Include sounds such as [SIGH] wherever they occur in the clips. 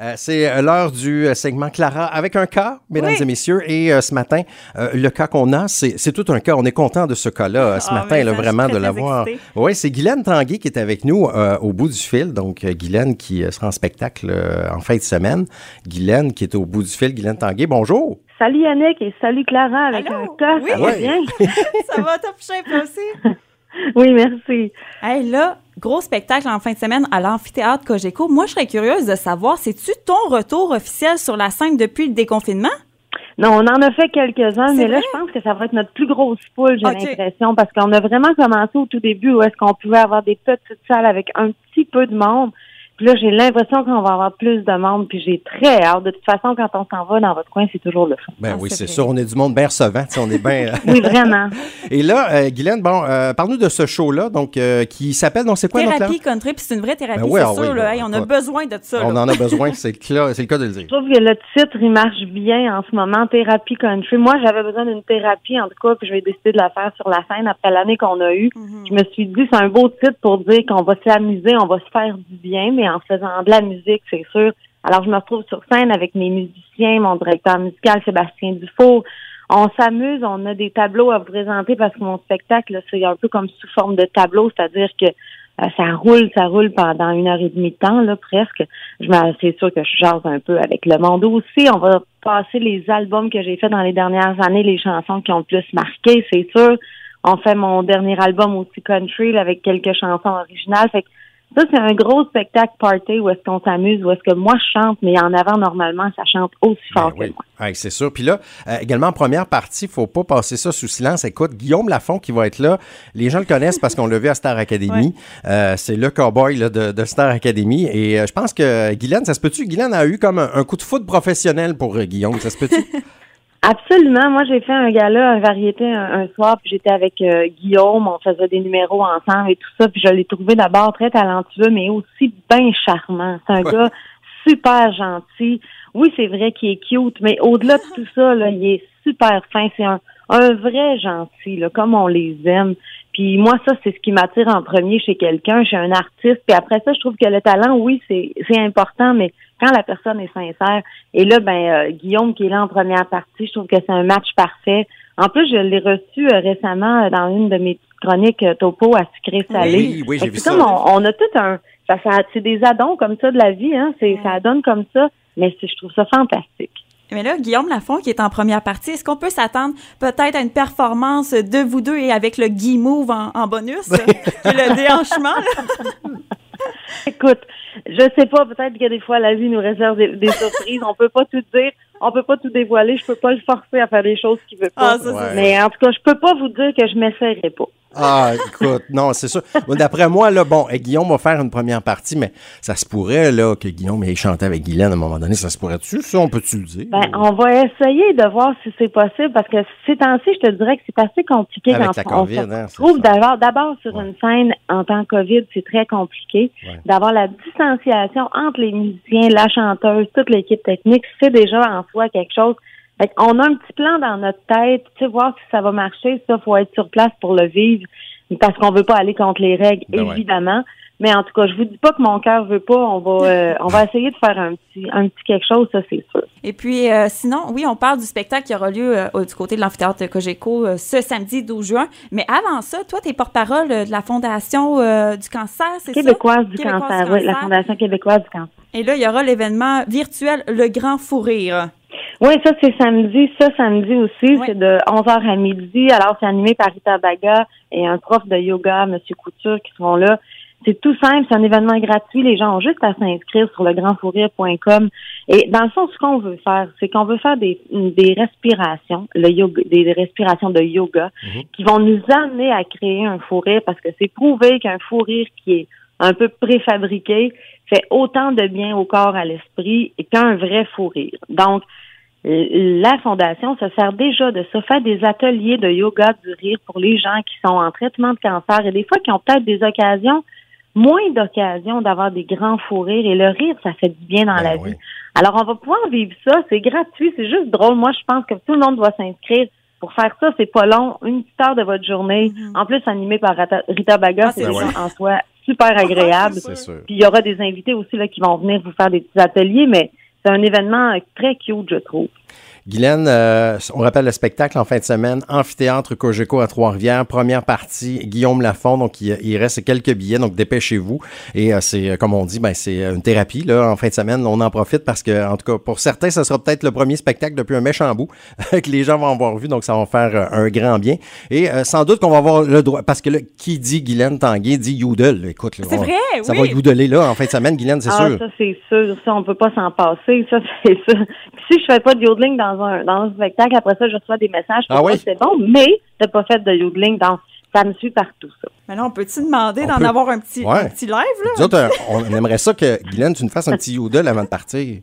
Euh, c'est euh, l'heure du euh, segment Clara avec un cas, mesdames Oui. et messieurs. Et euh, ce matin, euh, le cas qu'on a, c'est c'est tout un cas. On est content de ce cas-là ce Ah, matin, là, vraiment, de l'avoir. Oui, c'est Guylaine Tanguy qui est avec nous euh, au bout du fil. Donc, Guylaine qui sera en spectacle euh, en fin de semaine. Guylaine qui est au bout du fil. Guylaine Tanguy, bonjour. Salut Yannick et salut Clara avec Allô? un cas, Oui. [LAUGHS] ça va bien? Ça va top shape aussi? [LAUGHS] Oui, merci. Hey, là, gros spectacle en fin de semaine à l'amphithéâtre Cogeco. Moi, je serais curieuse de savoir, c'est-tu ton retour officiel sur la scène depuis le déconfinement? Non, on en a fait quelques-uns, mais là, je pense que ça va être notre plus grosse foule, j'ai l'impression, parce qu'on a vraiment commencé au tout début où est-ce qu'on pouvait avoir des petites salles avec un petit peu de monde. Puis là, j'ai l'impression qu'on va avoir plus de monde, puis j'ai très hâte. De toute façon, quand on s'en va dans votre coin, c'est toujours le fun. Ben Ah, oui, c'est sûr. On est du monde bien recevant. tu sais, On est bien. euh, Oui, vraiment. [LAUGHS] Et là, euh, Guylaine, bon, euh, parle-nous de ce show-là, donc euh, qui s'appelle, donc c'est quoi, donc, Thérapie country, puis c'est une vraie thérapie, Ben oui, c'est ah sûr. oui, là. ben, Hey, on a besoin de ça. On là. en a besoin, [LAUGHS] c'est le, le cas de le dire. Je trouve que le titre, il marche bien en ce moment, thérapie country. Moi, j'avais besoin d'une thérapie, en tout cas, puis je vais décider de la faire sur la scène après l'année qu'on a eue. Mhm. Je me suis dit, c'est un beau titre pour dire qu'on va s'amuser, on va se faire du bien, mais en faisant de la musique, c'est sûr. Alors, je me retrouve sur scène avec mes musiciens, mon directeur musical, Sébastien Dufour. On s'amuse, on a des tableaux à vous présenter parce que mon spectacle, c'est un peu comme sous forme de tableau, c'est-à-dire que euh, ça roule, ça roule pendant une heure et demie de temps, là, presque. Je c'est sûr que je jase un peu avec le monde aussi. On va passer les albums que j'ai faits dans les dernières années, les chansons qui ont le plus marqué, c'est sûr. On fait mon dernier album aussi country avec quelques chansons originales. Ça, c'est un gros spectacle party où est-ce qu'on s'amuse, où est-ce que moi je chante, mais en avant, normalement, ça chante aussi fort Ben oui. que moi. Ouais, c'est sûr. Puis là, euh, également en première partie, il faut pas passer ça sous silence. Écoute, Guillaume Lafont qui va être là, les gens le connaissent parce qu'on l'a vu à Star Academy. [LAUGHS] Euh, c'est le cowboy là, de, de Star Academy. Et euh, je pense que Guylaine, ça se peut-tu? Guylaine a eu comme un, un coup de foot professionnel pour euh, Guillaume. Ça se peut-tu? [LAUGHS] Absolument. Moi, j'ai fait un gala, un variété un, un soir, puis j'étais avec euh, Guillaume, on faisait des numéros ensemble et tout ça, puis je l'ai trouvé d'abord très talentueux, mais aussi bien charmant. C'est un Ouais. gars super gentil. Oui, c'est vrai qu'il est cute, mais au-delà de tout ça, là, il est super fin. C'est un, un vrai gentil, là, comme on les aime. Puis moi, ça, c'est ce qui m'attire en premier chez quelqu'un, chez un artiste. Puis après ça, je trouve que le talent, oui, c'est c'est important, mais quand la personne est sincère, et là, ben euh, Guillaume qui est là en première partie, je trouve que c'est un match parfait. En plus, je l'ai reçu euh, récemment euh, dans une de mes petites chroniques topo à sucré salé. Oui, oui, j'ai vu ça. comme on, on a tout un, ça, ça c'est des addons comme ça de la vie, hein. C'est ça donne comme ça, mais je trouve ça fantastique. Mais là, Guillaume Lafont, qui est en première partie, est-ce qu'on peut s'attendre peut-être à une performance de vous deux et avec le Guy Move en, en bonus, [LAUGHS] le déhanchement? là? [LAUGHS] Écoute, je sais pas, peut-être que des fois la vie nous réserve des, des surprises. On peut pas tout dire, on peut pas tout dévoiler. Je peux pas le forcer à faire des choses qu'il veut pas. Ah, ça, Ouais. Mais en tout cas, je peux pas vous dire que je m'essayerai pas. Ah, écoute, non, c'est sûr. Bon, D'après moi, là, bon, eh, Guillaume va faire une première partie, mais ça se pourrait, là, que Guillaume ait chanté avec Guylaine à un moment donné. Ça se pourrait-tu? Ça, on peut-tu le dire? Ben, on va essayer de voir si c'est possible parce que ces temps-ci, je te dirais que c'est assez compliqué Avec quand la on COVID, se hein, d'abord, d'abord sur Ouais. une scène en temps COVID, c'est très compliqué. Ouais. D'avoir la distanciation entre les musiciens, la chanteuse, toute l'équipe technique, c'est déjà en soi quelque chose. Fait on a un petit plan dans notre tête, tu sais, voir si ça va marcher. Ça, faut être sur place pour le vivre parce qu'on veut pas aller contre les règles, Ben ouais. évidemment. Mais en tout cas, je vous dis pas que mon cœur veut pas. On va, euh, [LAUGHS] on va essayer de faire un petit, un petit quelque chose, ça c'est sûr. Et puis, euh, sinon, oui, on parle du spectacle qui aura lieu euh, du côté de l'amphithéâtre Cogeco euh, ce samedi 12 juin. Mais avant ça, toi, t'es porte-parole euh, de la Fondation euh, du cancer, c'est ça? Québécoise du Québécoise cancer, du oui, la. Fondation québécoise du cancer. Et là, il y aura l'événement virtuel Le Grand Fou Rire. Oui, ça c'est samedi. Ça, samedi aussi, c'est de 11h à midi. Alors, c'est animé par Rita Baga et un prof de yoga, M. Couture, qui seront là. C'est tout simple, c'est un événement gratuit. Les gens ont juste à s'inscrire sur legrandfourrire.com. Et dans le fond, ce qu'on veut faire, c'est qu'on veut faire des, des respirations, le yoga, des respirations de yoga, qui vont nous amener à créer un fou rire parce que c'est prouvé qu'un fou rire qui est un peu préfabriqué fait autant de bien au corps, à l'esprit qu'un vrai fou rire. Donc, la fondation se sert déjà de ça, faire des ateliers de yoga du rire pour les gens qui sont en traitement de cancer et des fois qui ont peut-être des occasions, moins d'occasions d'avoir des grands fous rires et le rire, ça fait du bien dans Ben la oui. vie. Alors, on va pouvoir vivre ça, c'est gratuit, c'est juste drôle. Moi, je pense que tout le monde doit s'inscrire. Pour faire ça, c'est pas long, une petite heure de votre journée. En plus, animé par Rita Baga, Ah, c'est déjà vrai. en soi super agréable. C'est sûr. Puis il y aura des invités aussi là, qui vont venir vous faire des petits ateliers, mais c'est un événement très cute, je trouve. Guylaine, euh, on rappelle le spectacle en fin de semaine, Amphithéâtre Cogeco à Trois-Rivières, première partie, Guillaume Lafont, donc il, il reste quelques billets, donc dépêchez-vous. Et euh, c'est, comme on dit, ben, c'est une thérapie là, en fin de semaine, on en profite parce que, en tout cas, pour certains, ce sera peut-être le premier spectacle depuis un méchant bout [LAUGHS] que les gens vont avoir vu, donc ça va faire euh, un grand bien. Et euh, sans doute qu'on va avoir le droit, parce que là, qui dit Guylaine Tanguay dit Youdel, écoute. là, C'est on- vrai, Ça oui. va youdeler là en fin de semaine, Guylaine, c'est ah, sûr. ça, c'est sûr. Ça, on peut pas s'en passer. Ça, [LAUGHS] c'est sûr. Si je fais pas de yodeling dans un, dans un spectacle, après ça, je reçois des messages pour Ah moi oui? c'est bon, mais t'as pas fait de yodeling dans, ça me suit partout, ça. Maintenant, on peut-tu demander On d'en peut. avoir un petit, Ouais. un petit live, là? Nous autres, euh, on aimerait ça que, Guylaine, tu nous fasses un petit youdel avant de partir.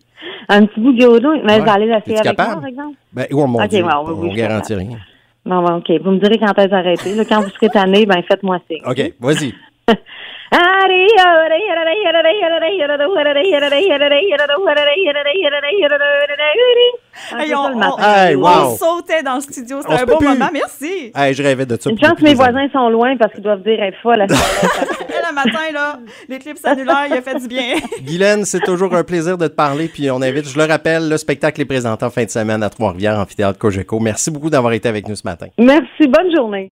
Un petit bout de yodeling, mais Ouais. allez l'essayer avec moi, capable? par exemple? Ben, oh mon Ok, Dieu, ouais, oui, on suis garantit rien. Bon, bon, OK. Vous me direz quand est-ce arrêter. Là, quand vous serez tanné, ben faites-moi signe. OK, vas-y. Ah, Hey, on, on- matin. Hey, on sautait dans le studio. C'était un beau plus. moment. Merci. Hey, je rêvais de ça. Une chance que mes voisins sont loin parce qu'ils doivent dire elle est folle. le matin, là, l'éclipse annulaire, il a fait du bien. [LAUGHS] Guylaine, c'est toujours un plaisir de te parler. Puis on invite, je le rappelle, le spectacle est présenté en fin de semaine à Trois-Rivières, Amphithéâtre Cogeco. Merci beaucoup d'avoir été avec nous ce matin. Merci. Bonne journée.